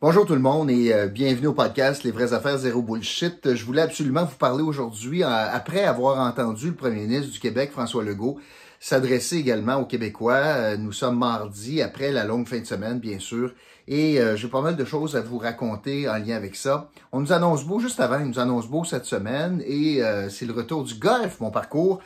Bonjour tout le monde et euh, bienvenue au podcast Les vraies affaires zéro bullshit. Je voulais absolument vous parler aujourd'hui, euh, après avoir entendu le premier ministre du Québec, François Legault, s'adresser également aux Québécois. Euh, nous sommes mardi, après la longue fin de semaine, bien sûr, et j'ai pas mal de choses à vous raconter en lien avec ça. On nous annonce beau juste avant, il nous annonce beau cette semaine, et c'est le retour du golf, mon parcours.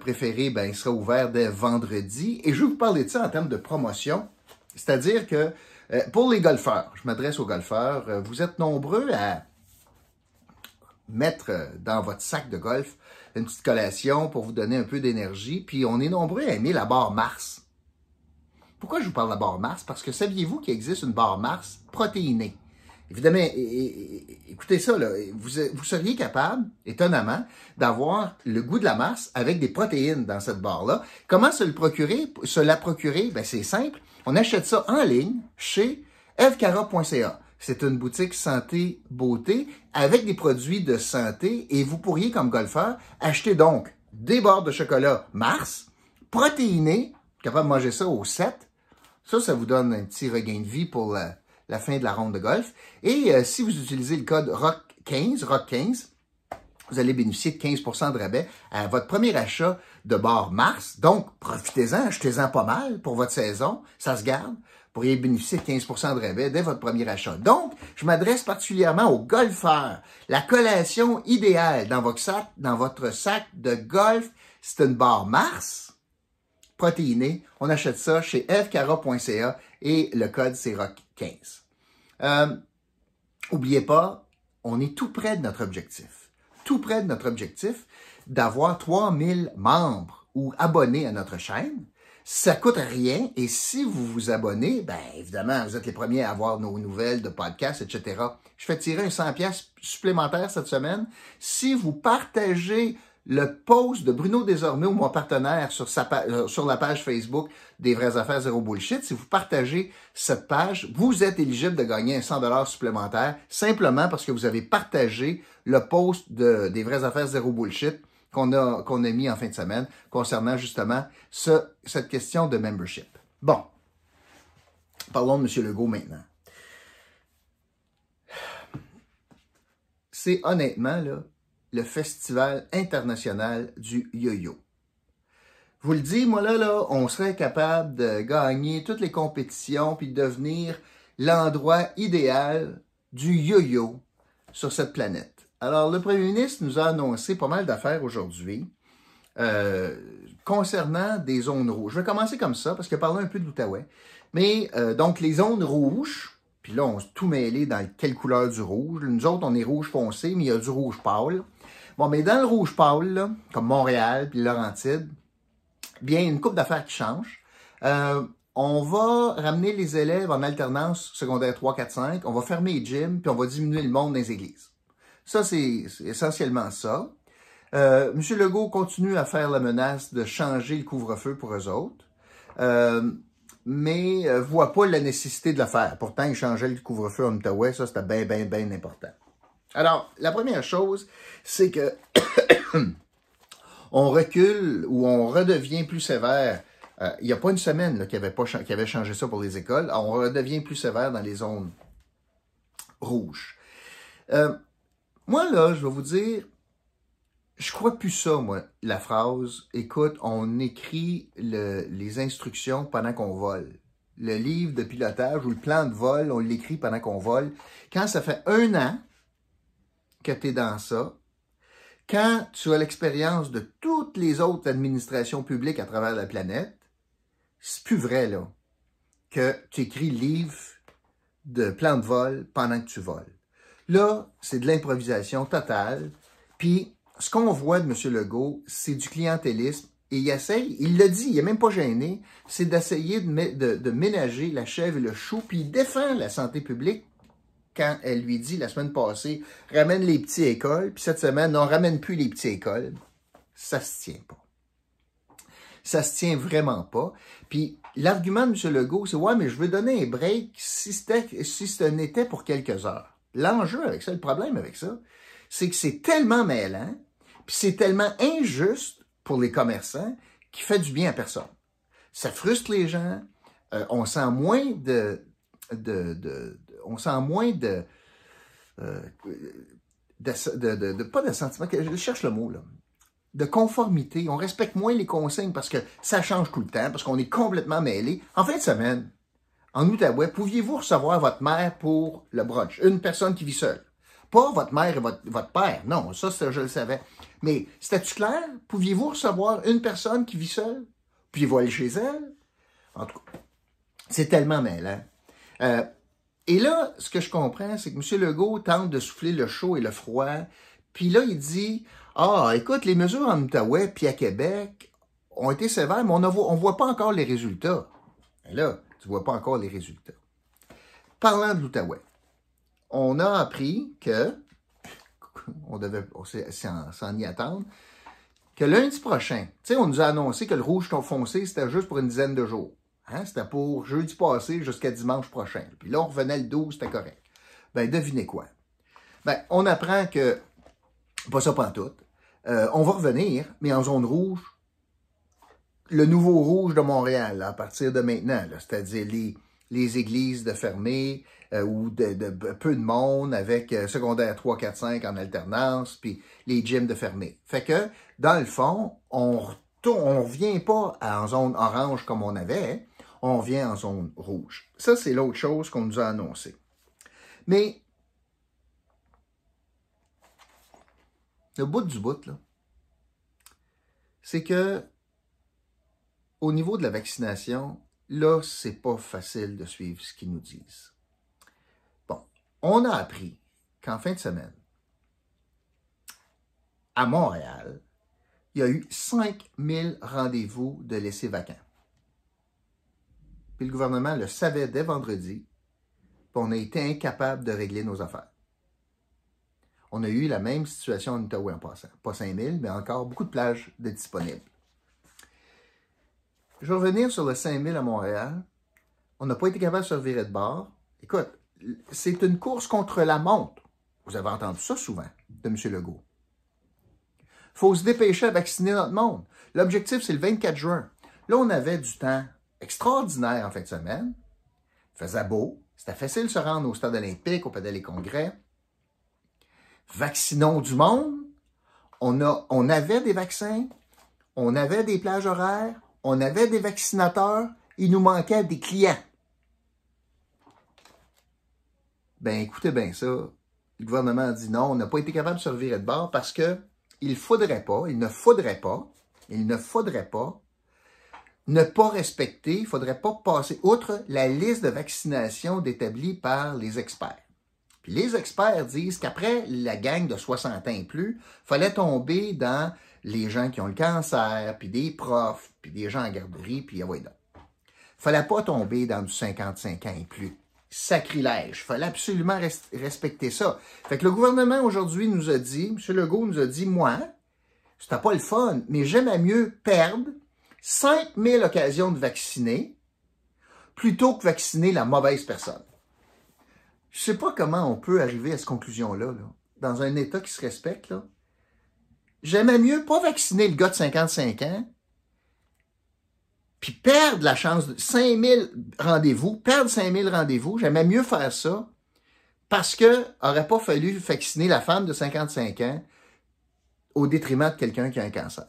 préféré, ben, il sera ouvert dès vendredi. Et je vais vous parler de ça en termes de promotion. C'est-à-dire que euh, pour les golfeurs, je m'adresse aux golfeurs, euh, vous êtes nombreux à mettre euh, dans votre sac de golf une petite collation pour vous donner un peu d'énergie, puis on est nombreux à aimer la barre Mars. Pourquoi je vous parle de la barre Mars? Parce que saviez-vous qu'il existe une barre Mars protéinée? Évidemment, écoutez ça, là, vous, seriez capable, étonnamment, d'avoir le goût de la masse avec des protéines dans cette barre-là. Comment se le procurer? Se la procurer? Ben, c'est simple. On achète ça en ligne chez evcara.ca. C'est une boutique santé beauté avec des produits de santé et vous pourriez, comme golfeur, acheter donc des barres de chocolat Mars, protéinées, capable de manger ça au 7. Ça, ça vous donne un petit regain de vie pour la, fin de la ronde de golf. Et euh, si vous utilisez le code ROCK15, ROCK15, vous allez bénéficier de 15% de rabais à votre premier achat de bar Mars. Donc, profitez-en, achetez-en pas mal pour votre saison. Ça se garde. Vous pourriez bénéficier de 15% de rabais dès votre premier achat. Donc, je m'adresse particulièrement aux golfeurs. La collation idéale dans votre sac, dans votre sac de golf, c'est une barre Mars protéinée. On achète ça chez fcara.ca et le code c'est ROCK15. Euh, oubliez pas, on est tout près de notre objectif tout près de notre objectif d'avoir 3000 membres ou abonnés à notre chaîne. Ça coûte rien et si vous vous abonnez, ben évidemment, vous êtes les premiers à avoir nos nouvelles de podcasts, etc. Je fais tirer un 100 pièces supplémentaire cette semaine si vous partagez le post de Bruno Désormais ou mon partenaire sur, sa, euh, sur la page Facebook des vraies affaires zéro bullshit. Si vous partagez cette page, vous êtes éligible de gagner un 100 dollars supplémentaire simplement parce que vous avez partagé le post de, des vraies affaires zéro bullshit qu'on a, qu'on a mis en fin de semaine concernant justement ce, cette question de membership. Bon. Parlons de M. Legault maintenant. C'est honnêtement, là, le Festival international du yo-yo. Vous le dis, moi là, là, on serait capable de gagner toutes les compétitions puis de devenir l'endroit idéal du yo-yo sur cette planète. Alors, le premier ministre nous a annoncé pas mal d'affaires aujourd'hui euh, concernant des zones rouges. Je vais commencer comme ça parce que parlons un peu de l'Outaouais. Mais euh, donc, les zones rouges, puis là, on s'est tout mêlé dans quelle couleur du rouge. Nous autres, on est rouge foncé, mais il y a du rouge pâle. Bon, mais dans le rouge pâle, comme Montréal puis Laurentide, bien, une coupe d'affaires qui change. Euh, on va ramener les élèves en alternance secondaire 3, 4, 5. On va fermer les gyms, puis on va diminuer le monde dans les églises. Ça, c'est essentiellement ça. Euh, M. Legault continue à faire la menace de changer le couvre-feu pour eux autres, euh, mais euh, voit pas la nécessité de le faire. Pourtant, il changeait le couvre-feu en Outaouais, ça, c'était bien, bien, bien important. Alors, la première chose, c'est que on recule ou on redevient plus sévère. Euh, il n'y a pas une semaine qu'il avait, pas, avait changé ça pour les écoles. on redevient plus sévère dans les zones rouges. Euh, moi, là, je vais vous dire, je crois plus ça, moi, la phrase, écoute, on écrit les instructions pendant qu'on vole. Le livre de pilotage ou le plan de vol, on l'écrit pendant qu'on vole. Quand ça fait un an que tu es dans ça, quand tu as l'expérience de toutes les autres administrations publiques à travers la planète, c'est plus vrai, là, que tu écris livre de plan de vol pendant que tu voles. Là, c'est de l'improvisation totale. Puis, ce qu'on voit de M. Legault, c'est du clientélisme. Et il essaye, il le dit, il n'est même pas gêné, c'est d'essayer de, ménager la chèvre et le chou, puis il défend la santé publique quand elle lui dit la semaine passée, ramène les petits écoles, puis cette semaine, non, ramène plus les petits écoles, ça se tient pas. Ça se tient vraiment pas. Puis l'argument de M. Legault, c'est ouais, mais je veux donner un break si, si ce n'était pour quelques heures. L'enjeu avec ça, le problème avec ça, c'est que c'est tellement mêlant, puis c'est tellement injuste pour les commerçants qui fait du bien à personne. Ça frustre les gens, euh, on sent moins de, de, on sent moins de, euh, de, de, pas de sentiment, je cherche le mot là, de conformité. On respecte moins les consignes parce que ça change tout le temps, parce qu'on est complètement mêlé. En fin de semaine, en Outaouais, pouviez-vous recevoir votre mère pour le brunch? Une personne qui vit seule. Pas votre mère et votre, votre père. Non, ça, je le savais. Mais c'était-tu clair? Pouviez-vous recevoir une personne qui vit seule? Pouviez-vous aller chez elle? En tout cas, c'est tellement mêlant. Euh, et là, ce que je comprends, c'est que M. Legault tente de souffler le chaud et le froid. Puis là, il dit Ah, écoute, les mesures en Outaouais puis à Québec ont été sévères, mais on ne voit, pas encore les résultats. Et là, tu ne vois pas encore les résultats. Parlant de l'Outaouais, on a appris que, on devait s'en y attendre, que lundi prochain, tu sais, on nous a annoncé que le rouge foncé, c'était juste pour une dizaine de jours. Hein? C'était pour jeudi passé jusqu'à dimanche prochain. Puis là, on revenait le 12, c'était correct. Ben, devinez quoi? Ben, on apprend que, pas ça pas tout, euh, on va revenir, mais en zone rouge, le nouveau rouge de Montréal, à partir de maintenant, c'est-à-dire les, les églises de fermées euh, ou de, peu de monde avec euh, secondaire 3, 4, 5 en alternance, puis les gyms de fermés. Fait que, dans le fond, on on revient pas en zone orange comme on avait, on vient en zone rouge. Ça, c'est l'autre chose qu'on nous a annoncé. Mais le bout du bout, là, c'est que au niveau de la vaccination, là, c'est pas facile de suivre ce qu'ils nous disent. Bon, on a appris qu'en fin de semaine, à Montréal, il y a eu 5000 rendez-vous de laissés vacants. Puis le gouvernement le savait dès vendredi, puis on a été incapable de régler nos affaires. On a eu la même situation en Ottawa en passant. Pas 5000, mais encore beaucoup de plages de disponibles. Je vais revenir sur le 5000 à Montréal. On n'a pas été capable de se revirer de bord. Écoute, c'est une course contre la montre. Vous avez entendu ça souvent de M. Legault. Il faut se dépêcher à vacciner notre monde. L'objectif, c'est le 24 juin. Là, on avait du temps extraordinaire en fin de semaine. Il faisait beau. C'était facile de se rendre au stade olympique, au Palais congrès. Vaccinons du monde. On, a, on avait des vaccins. On avait des plages horaires. On avait des vaccinateurs. Il nous manquait des clients. Ben, écoutez bien ça. Le gouvernement a dit non, on n'a pas été capable de se revirer de bord parce que il faudrait pas, il ne faudrait pas, il ne faudrait pas ne pas respecter, il ne faudrait pas passer outre la liste de vaccination établie par les experts. Les experts disent qu'après la gang de 60 ans et plus, fallait tomber dans les gens qui ont le cancer, puis des profs, puis des gens en garderie, puis ah ouais donc. Fallait pas tomber dans du 55 ans et plus. Sacrilège. Fallait absolument respecter ça. Fait que le gouvernement aujourd'hui nous a dit, M. Legault nous a dit, moi, c'était pas le fun, mais j'aimais mieux perdre 5000 occasions de vacciner plutôt que vacciner la mauvaise personne. Je sais pas comment on peut arriver à cette conclusion-là, dans un État qui se respecte. J'aimais mieux pas vacciner le gars de 55 ans, puis perdre la chance de 5000 rendez-vous, perdre 5000 rendez-vous, j'aimais mieux faire ça parce que aurait pas fallu vacciner la femme de 55 ans au détriment de quelqu'un qui a un cancer.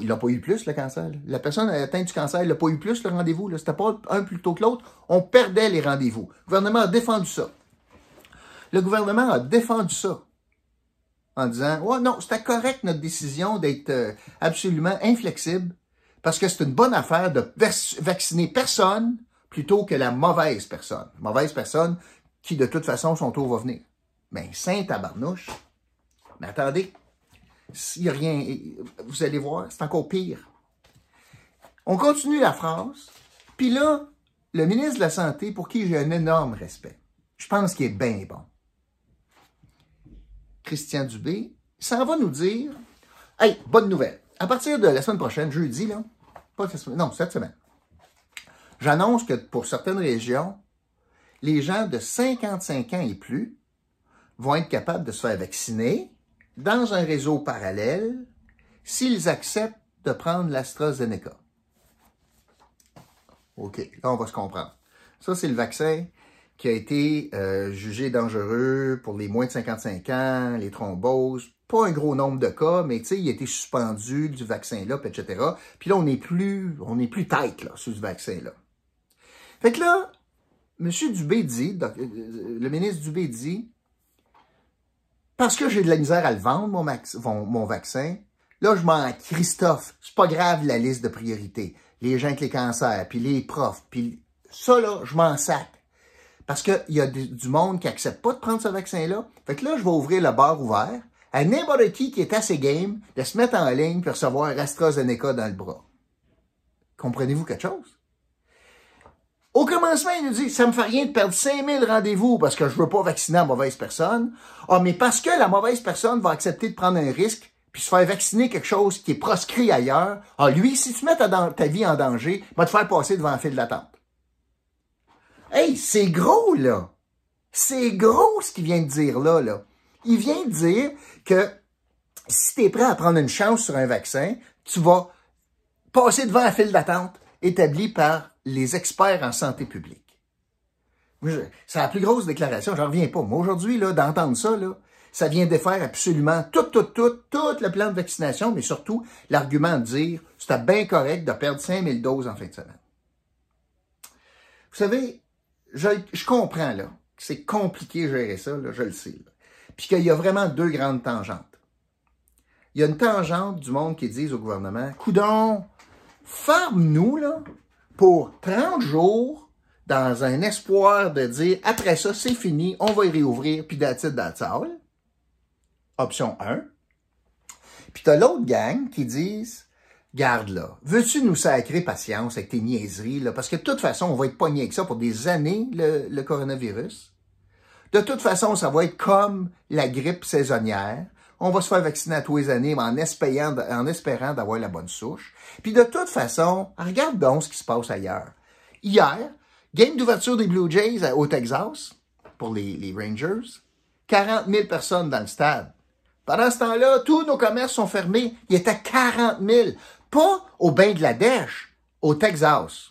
Il n'a pas eu plus, le cancer. La personne atteinte du cancer, il n'a pas eu plus, le rendez-vous. C'était pas un plutôt que l'autre. On perdait les rendez-vous. Le gouvernement a défendu ça. Le gouvernement a défendu ça en disant Ouais, non, c'était correct notre décision d'être euh, absolument inflexible parce que c'est une bonne affaire de vacciner personne plutôt que la mauvaise personne. Mauvaise personne qui, de toute façon, son tour va venir. Mais ben, saint tabarnouche. Mais attendez, s'il n'y a rien, vous allez voir, c'est encore pire. On continue la phrase, puis là, le ministre de la Santé, pour qui j'ai un énorme respect, je pense qu'il est bien bon, Christian Dubé, ça va nous dire Hey, bonne nouvelle. À partir de la semaine prochaine, jeudi, là, pas cette semaine, non, cette semaine, j'annonce que pour certaines régions, les gens de 55 ans et plus vont être capables de se faire vacciner dans un réseau parallèle s'ils acceptent de prendre l'AstraZeneca. OK, là, on va se comprendre. Ça, c'est le vaccin qui a été euh, jugé dangereux pour les moins de 55 ans, les thromboses. Pas un gros nombre de cas, mais tu sais, il a été suspendu du vaccin-là, etc. Puis là, on n'est plus, on n'est plus tête là, sur ce vaccin-là. Fait que là, M. Dubé dit, euh, le ministre Dubé dit, parce que j'ai de la misère à le vendre, mon, mon vaccin, là, je m'en Christophe, c'est pas grave la liste de priorités. Les gens avec les cancers, puis les profs, puis ça, là, je m'en sac. Parce qu'il y a du, monde qui accepte pas de prendre ce vaccin-là. Fait que là, je vais ouvrir le bar ouvert à n'importe qui qui est assez game de se mettre en ligne pour recevoir AstraZeneca dans le bras. Comprenez-vous quelque chose? Au commencement, il nous dit, ça me fait rien de perdre 5000 rendez-vous parce que je veux pas vacciner la mauvaise personne. Ah, mais parce que la mauvaise personne va accepter de prendre un risque puis se faire vacciner quelque chose qui est proscrit ailleurs. Ah, lui, si tu mets ta, vie en danger, va te faire passer devant un fil d'attente. Hey, c'est gros, là. C'est gros ce qu'il vient de dire là, là. Il vient de dire que si tu prêt à prendre une chance sur un vaccin, tu vas passer devant un fil d'attente établi par les experts en santé publique. C'est la plus grosse déclaration, j'en reviens pas. Moi, aujourd'hui, là, d'entendre ça, là, ça vient défaire absolument tout, tout, tout, tout le plan de vaccination, mais surtout l'argument de dire c'était bien correct de perdre 5000 doses en fin de semaine. Vous savez, je, comprends là que c'est compliqué de gérer ça, je le sais. Puis qu'il y a vraiment deux grandes tangentes. Il y a une tangente du monde qui dit au gouvernement, coudon, ferme-nous là pour 30 jours dans un espoir de dire après ça, c'est fini, on va y réouvrir, puis d'attitude salle. Option 1. Puis t'as l'autre gang qui disent garde là, veux-tu nous sacrer patience avec tes niaiseries, là, parce que de toute façon, on va être pogné avec ça pour des années, le, coronavirus. De toute façon, ça va être comme la grippe saisonnière. On va se faire vacciner à tous les années en espérant, en espérant d'avoir la bonne souche. Puis de toute façon, regarde donc ce qui se passe ailleurs. Hier, game d'ouverture des Blue Jays au Texas pour les, Rangers. 40 000 personnes dans le stade. Pendant ce temps-là, tous nos commerces sont fermés. Il était 40 000. Pas au Bangladesh, au Texas.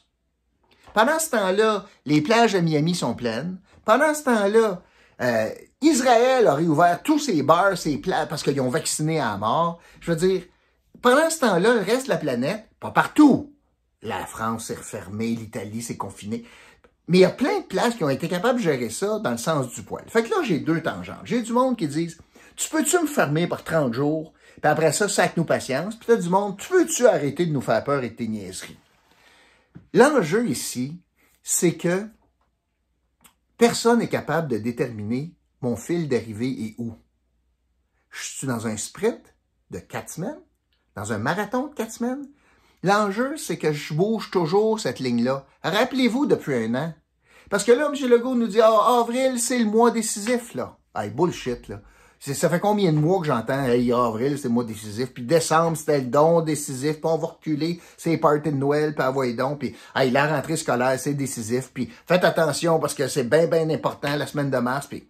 Pendant ce temps-là, les plages de Miami sont pleines. Pendant ce temps-là, euh, Israël a réouvert tous ses bars, ses plages, parce qu'ils ont vacciné à mort. Je veux dire, pendant ce temps-là, le reste de la planète, pas partout. La France s'est refermée, l'Italie s'est confinée. Mais il y a plein de places qui ont été capables de gérer ça dans le sens du poil. Fait que là, j'ai deux tangentes. J'ai du monde qui disent, tu peux-tu me fermer par 30 jours? Puis après ça, sac nous patience. Puis t'as du monde, tu veux-tu arrêter de nous faire peur et de tes niaiseries? L'enjeu ici, c'est que personne n'est capable de déterminer mon fil d'arrivée et où. Je suis dans un sprint de quatre semaines, dans un marathon de quatre semaines. L'enjeu, c'est que je bouge toujours cette ligne-là. Rappelez-vous depuis un an. Parce que là, M. Legault nous dit, ah, avril, c'est le mois décisif, là. Hey, bullshit, là. Ça fait combien de mois que j'entends, hey, avril, c'est le mois décisif, puis décembre, c'était le don décisif, puis on va reculer, c'est les parties de Noël, puis envoyer donc, puis hey, la rentrée scolaire, c'est décisif, puis faites attention parce que c'est bien, bien important la semaine de mars, puis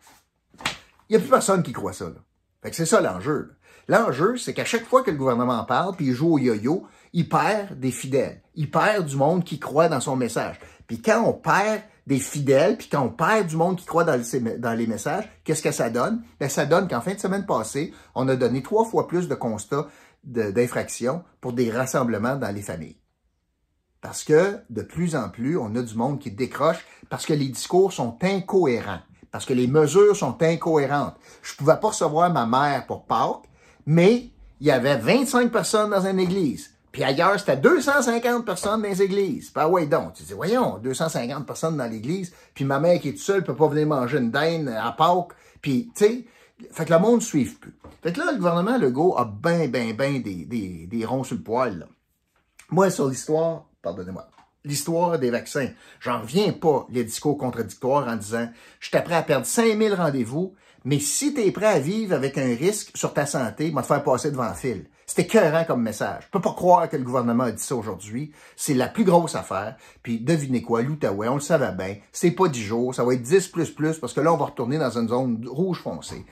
il n'y a plus personne qui croit ça. Là. Fait que c'est ça l'enjeu. L'enjeu, c'est qu'à chaque fois que le gouvernement parle, puis il joue au yo-yo, il perd des fidèles. Il perd du monde qui croit dans son message. Puis quand on perd des fidèles, puis quand on perd du monde qui croit dans, les messages, qu'est-ce que ça donne? Ben, ça donne qu'en fin de semaine passée, on a donné trois fois plus de constats d'infractions pour des rassemblements dans les familles. Parce que de plus en plus, on a du monde qui décroche parce que les discours sont incohérents, parce que les mesures sont incohérentes. Je pouvais pas recevoir ma mère pour Pâques, mais il y avait 25 personnes dans une église. Puis ailleurs, c'était 250 personnes dans les églises. Bah ouais donc, tu dis, voyons, 250 personnes dans l'église, puis ma mère qui est toute seule peut pas venir manger une dinde à Pâques, puis tu sais, fait que le monde ne suit plus. Fait que là, le gouvernement Legault a ben, ben, ben des, des, des ronds sur le poil. Moi, sur l'histoire, pardonnez-moi, l'histoire des vaccins, j'en reviens pas les discours contradictoires en disant, je suis prêt à perdre 5000 rendez-vous, mais si tu es prêt à vivre avec un risque sur ta santé, va te faire passer devant le fil. C'était écœurant comme message. Je peux pas croire que le gouvernement a dit ça aujourd'hui. C'est la plus grosse affaire. Puis devinez quoi, l'Outaouais, on le savait bien, c'est pas 10 jours, ça va être 10 plus plus, parce que là, on va retourner dans une zone rouge foncée.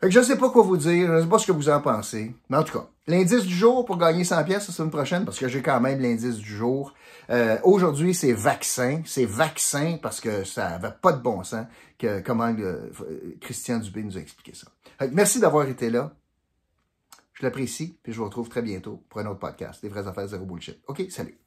Fait que je sais pas quoi vous dire, je sais pas ce que vous en pensez. Mais en tout cas, l'indice du jour pour gagner 100 pièces la semaine prochaine, parce que j'ai quand même l'indice du jour. Euh, Aujourd'hui, c'est vaccin. C'est vaccin parce que ça avait pas de bon sens que comment euh, Christian Dubé nous a expliqué ça. Fait que merci d'avoir été là. Je l'apprécie, puis je vous retrouve très bientôt pour un autre podcast, Les vraies affaires zéro bullshit. OK, salut.